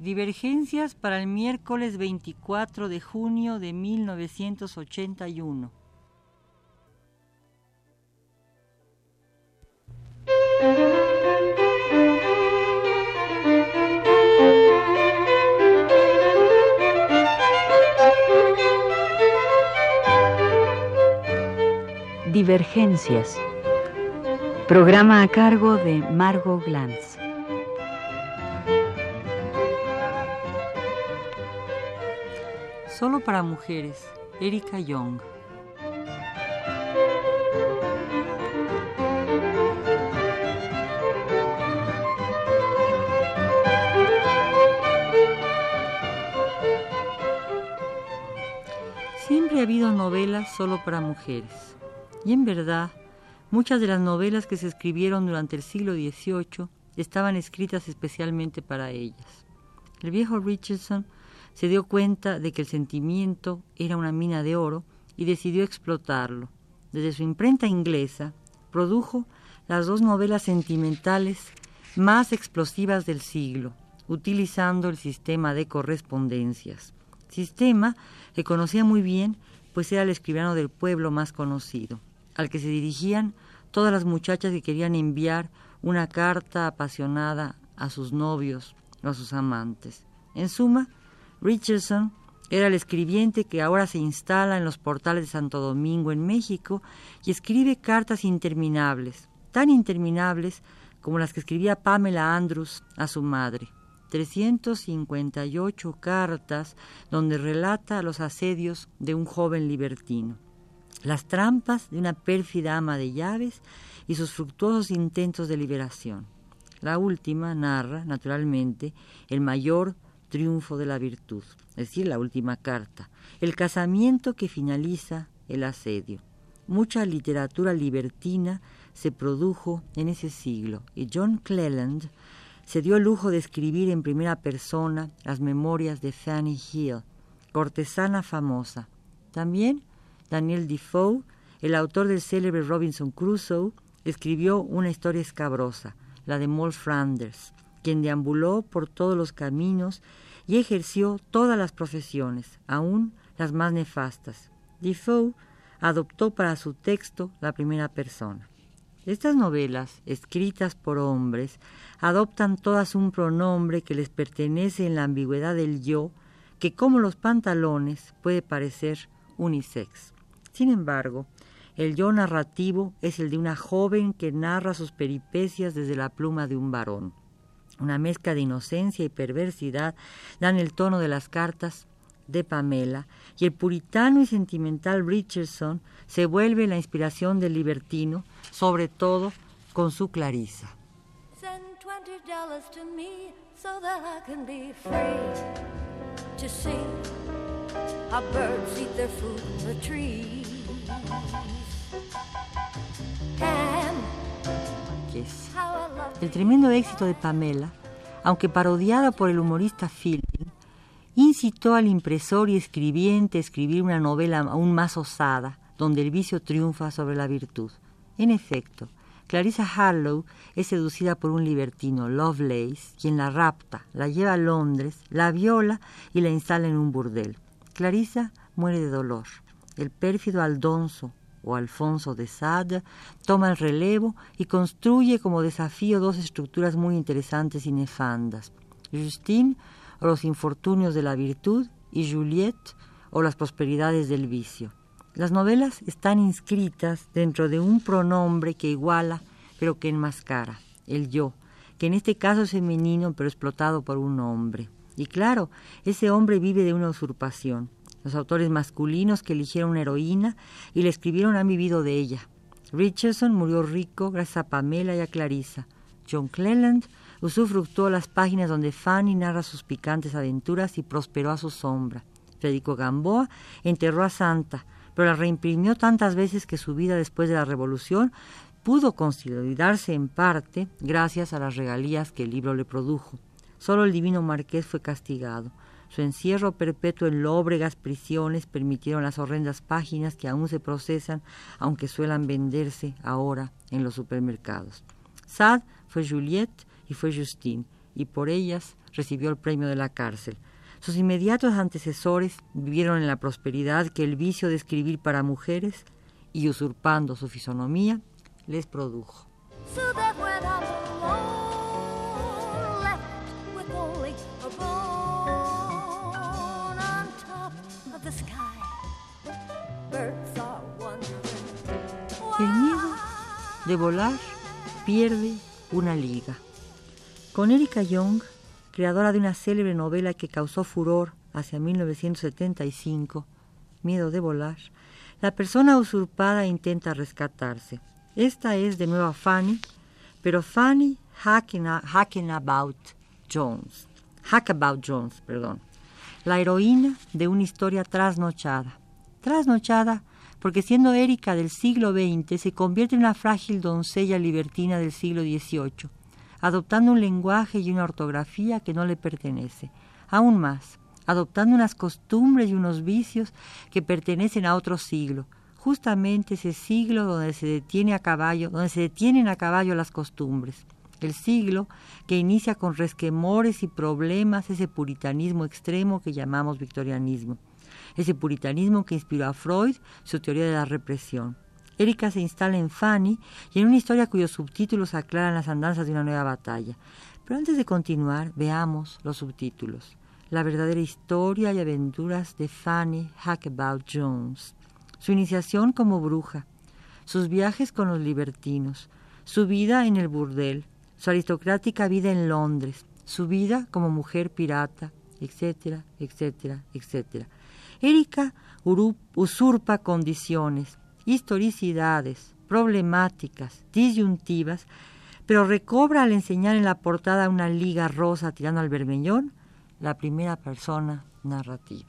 Divergencias para el miércoles 24 de junio de 1981. Divergencias. Programa a cargo de Margot Glantz. Solo para mujeres, Erika Young. Siempre ha habido novelas solo para mujeres. Y en verdad, muchas de las novelas que se escribieron durante el siglo XVIII estaban escritas especialmente para ellas. El viejo Richardson se dio cuenta de que el sentimiento era una mina de oro y decidió explotarlo. Desde su imprenta inglesa, produjo las dos novelas sentimentales más explosivas del siglo, utilizando el sistema de correspondencias. Sistema que conocía muy bien, pues era el escribano del pueblo más conocido, al que se dirigían todas las muchachas que querían enviar una carta apasionada a sus novios o a sus amantes. En suma, Richardson era el escribiente que ahora se instala en los portales de Santo Domingo en México y escribe cartas interminables, tan interminables como las que escribía Pamela Andrews a su madre. 358 cartas donde relata los asedios de un joven libertino, las trampas de una pérfida ama de llaves y sus fructuosos intentos de liberación. La última narra, naturalmente, el mayor triunfo de la virtud, es decir, la última carta, el casamiento que finaliza el asedio. Mucha literatura libertina se produjo en ese siglo y John Cleland se dio el lujo de escribir en primera persona las memorias de Fanny Hill, cortesana famosa. También Daniel Defoe, el autor del célebre Robinson Crusoe, escribió una historia escabrosa, la de Moll Flanders, quien deambuló por todos los caminos y ejerció todas las profesiones, aun las más nefastas. Defoe adoptó para su texto la primera persona. Estas novelas, escritas por hombres, adoptan todas un pronombre que les pertenece en la ambigüedad del yo, que como los pantalones puede parecer unisex. Sin embargo, el yo narrativo es el de una joven que narra sus peripecias desde la pluma de un varón. Una mezcla de inocencia y perversidad dan el tono de las cartas de Pamela y el puritano y sentimental Richardson se vuelve la inspiración del libertino, sobre todo con su Clarisa. El tremendo éxito de Pamela, aunque parodiada por el humorista Fielding, incitó al impresor y escribiente a escribir una novela aún más osada, donde el vicio triunfa sobre la virtud. En efecto, Clarissa Harlow es seducida por un libertino, Lovelace, quien la rapta, la lleva a Londres, la viola y la instala en un burdel. Clarissa muere de dolor. El pérfido Aldonso, o Alfonso de Sade, toma el relevo y construye como desafío dos estructuras muy interesantes y nefandas. Justine, o los infortunios de la virtud, y Juliette, o las prosperidades del vicio. Las novelas están inscritas dentro de un pronombre que iguala, pero que enmascara, el yo, que en este caso es femenino, pero explotado por un hombre. Y claro, ese hombre vive de una usurpación. Los autores masculinos que eligieron una heroína y le escribieron han vivido de ella. Richardson murió rico gracias a Pamela y a Clarissa. John Cleland usufructuó las páginas donde Fanny narra sus picantes aventuras y prosperó a su sombra. Federico Gamboa enterró a Santa, pero la reimprimió tantas veces que su vida después de la Revolución pudo consolidarse en parte gracias a las regalías que el libro le produjo. Solo el divino marqués fue castigado. Su encierro perpetuo en lóbregas prisiones permitieron las horrendas páginas que aún se procesan, aunque suelan venderse ahora en los supermercados. Sad fue Juliette y fue Justine, y por ellas recibió el premio de la cárcel. Sus inmediatos antecesores vivieron en la prosperidad que el vicio de escribir para mujeres y usurpando su fisonomía les produjo. De volar pierde una liga. Con Erika Young, creadora de una célebre novela que causó furor hacia 1975, Miedo de volar, la persona usurpada intenta rescatarse. Esta es de nuevo Fanny, pero Fanny Hacking, About Jones. Hack About Jones, perdón. La heroína de una historia trasnochada. Trasnochada porque siendo Erika del siglo XX se convierte en una frágil doncella libertina del siglo XVIII, adoptando un lenguaje y una ortografía que no le pertenece. Aún más, adoptando unas costumbres y unos vicios que pertenecen a otro siglo, justamente ese siglo donde se detiene a caballo, donde se detienen a caballo las costumbres. El siglo que inicia con resquemores y problemas ese puritanismo extremo que llamamos victorianismo, ese puritanismo que inspiró a Freud su teoría de la represión. Erika se instala en Fanny y en una historia cuyos subtítulos aclaran las andanzas de una nueva batalla. Pero antes de continuar, veamos los subtítulos la verdadera historia y aventuras de Fanny Hackabout Jones, su iniciación como bruja, sus viajes con los libertinos, su vida en el burdel, su aristocrática vida en Londres, su vida como mujer pirata, etcétera, etcétera, etcétera. Erika usurpa condiciones, historicidades, problemáticas, disyuntivas, pero recobra al enseñar en la portada una liga rosa tirando al bermellón la primera persona narrativa.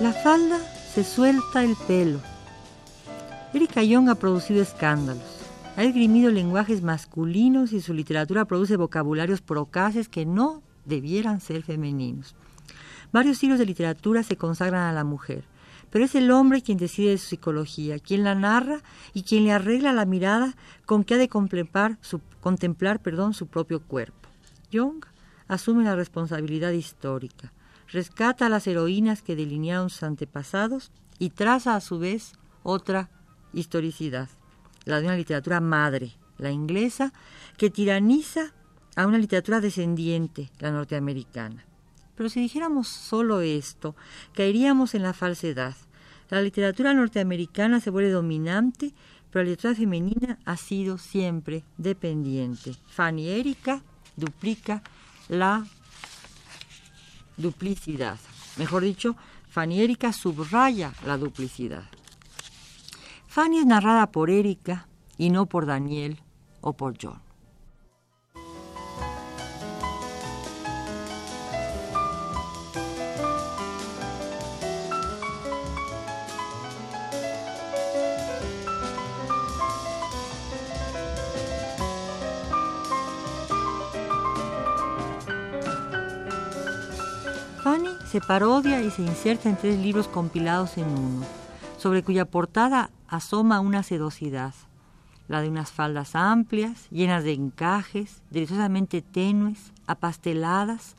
La falda se suelta el pelo. Erika Young ha producido escándalos. Ha esgrimido lenguajes masculinos y su literatura produce vocabularios procaces que no debieran ser femeninos. Varios siglos de literatura se consagran a la mujer, pero es el hombre quien decide de su psicología, quien la narra y quien le arregla la mirada con que ha de contemplar su, contemplar, perdón, su propio cuerpo. Jung asume la responsabilidad histórica, rescata a las heroínas que delinearon sus antepasados y traza a su vez otra historicidad, la de una literatura madre, la inglesa, que tiraniza a una literatura descendiente, la norteamericana. Pero si dijéramos solo esto, caeríamos en la falsedad. La literatura norteamericana se vuelve dominante, pero la literatura femenina ha sido siempre dependiente. Fanny Erika duplica la duplicidad. Mejor dicho, Fanny Erika subraya la duplicidad. Fanny es narrada por Erika y no por Daniel o por John. Se parodia y se inserta en tres libros compilados en uno, sobre cuya portada asoma una sedosidad, la de unas faldas amplias, llenas de encajes, deliciosamente tenues, apasteladas,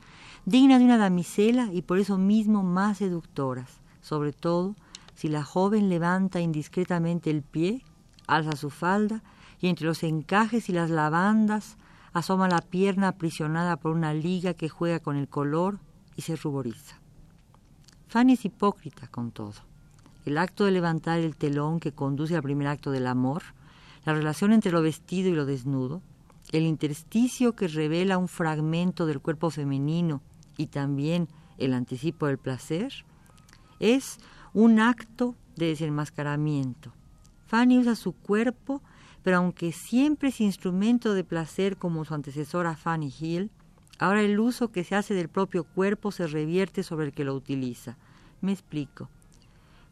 dignas de una damisela y por eso mismo más seductoras, sobre todo si la joven levanta indiscretamente el pie, alza su falda y entre los encajes y las lavandas asoma la pierna aprisionada por una liga que juega con el color y se ruboriza. Fanny es hipócrita con todo. El acto de levantar el telón que conduce al primer acto del amor, la relación entre lo vestido y lo desnudo, el intersticio que revela un fragmento del cuerpo femenino y también el anticipo del placer, es un acto de desenmascaramiento. Fanny usa su cuerpo, pero aunque siempre es instrumento de placer como su antecesora Fanny Hill, Ahora el uso que se hace del propio cuerpo se revierte sobre el que lo utiliza. Me explico.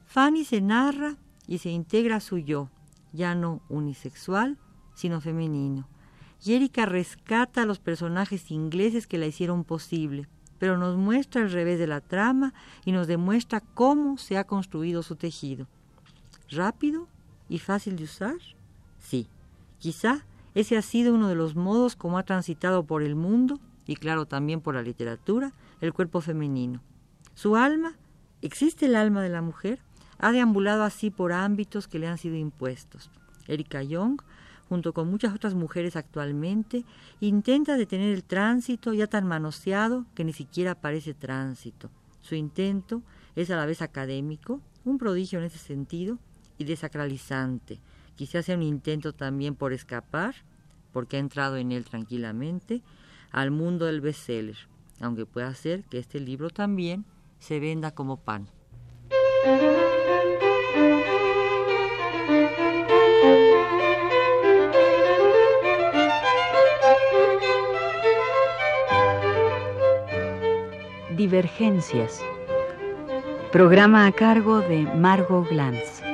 Fanny se narra y se integra a su yo, ya no unisexual, sino femenino. y rescata a los personajes ingleses que la hicieron posible, pero nos muestra el revés de la trama y nos demuestra cómo se ha construido su tejido. ¿Rápido y fácil de usar? Sí, quizá ese ha sido uno de los modos como ha transitado por el mundo, y claro también por la literatura, el cuerpo femenino. Su alma, ¿existe el alma de la mujer? Ha deambulado así por ámbitos que le han sido impuestos. Erika Young junto con muchas otras mujeres actualmente, intenta detener el tránsito ya tan manoseado que ni siquiera parece tránsito. Su intento es a la vez académico, un prodigio en ese sentido, y desacralizante. Quizás sea un intento también por escapar, porque ha entrado en él tranquilamente, al mundo del bestseller, aunque pueda ser que este libro también se venda como pan. Divergencias. Programa a cargo de Margot Glantz.